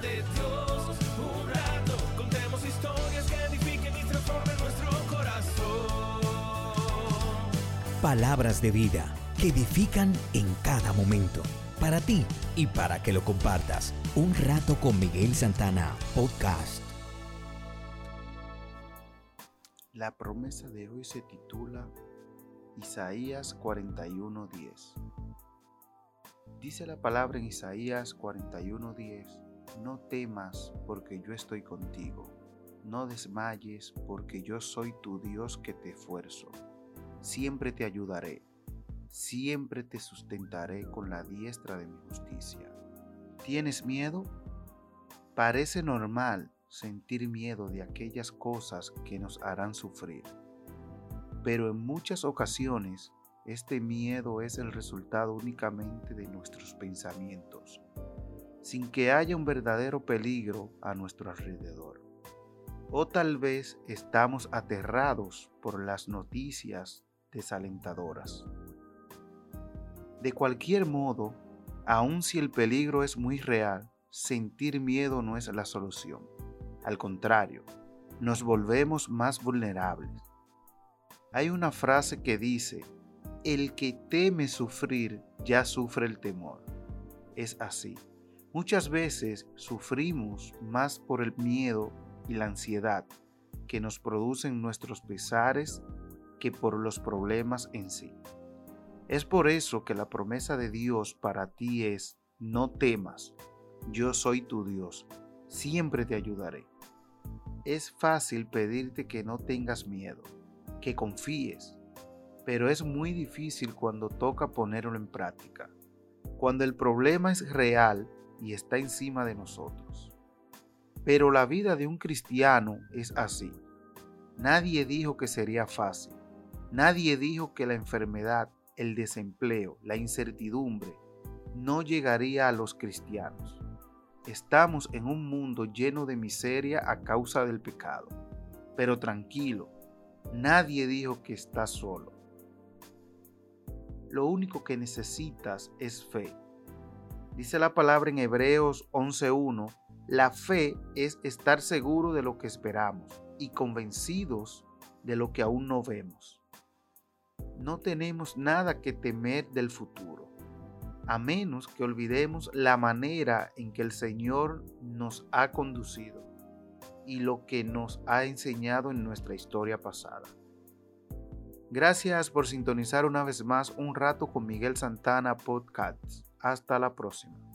de Dios. Un rato, contemos historias que edifiquen y transformen nuestro corazón. Palabras de vida que edifican en cada momento. Para ti y para que lo compartas. Un rato con Miguel Santana, podcast. La promesa de hoy se titula Isaías 41:10. Dice la palabra en Isaías 41:10, no temas porque yo estoy contigo, no desmayes porque yo soy tu Dios que te esfuerzo, siempre te ayudaré, siempre te sustentaré con la diestra de mi justicia. ¿Tienes miedo? Parece normal sentir miedo de aquellas cosas que nos harán sufrir, pero en muchas ocasiones este miedo es el resultado únicamente de nuestros pensamientos, sin que haya un verdadero peligro a nuestro alrededor. O tal vez estamos aterrados por las noticias desalentadoras. De cualquier modo, aun si el peligro es muy real, sentir miedo no es la solución. Al contrario, nos volvemos más vulnerables. Hay una frase que dice, el que teme sufrir ya sufre el temor. Es así. Muchas veces sufrimos más por el miedo y la ansiedad que nos producen nuestros pesares que por los problemas en sí. Es por eso que la promesa de Dios para ti es, no temas, yo soy tu Dios, siempre te ayudaré. Es fácil pedirte que no tengas miedo, que confíes, pero es muy difícil cuando toca ponerlo en práctica, cuando el problema es real y está encima de nosotros. Pero la vida de un cristiano es así. Nadie dijo que sería fácil. Nadie dijo que la enfermedad, el desempleo, la incertidumbre no llegaría a los cristianos. Estamos en un mundo lleno de miseria a causa del pecado. Pero tranquilo, nadie dijo que estás solo lo único que necesitas es fe. Dice la palabra en Hebreos 11.1, la fe es estar seguro de lo que esperamos y convencidos de lo que aún no vemos. No tenemos nada que temer del futuro, a menos que olvidemos la manera en que el Señor nos ha conducido y lo que nos ha enseñado en nuestra historia pasada. Gracias por sintonizar una vez más un rato con Miguel Santana Podcast. Hasta la próxima.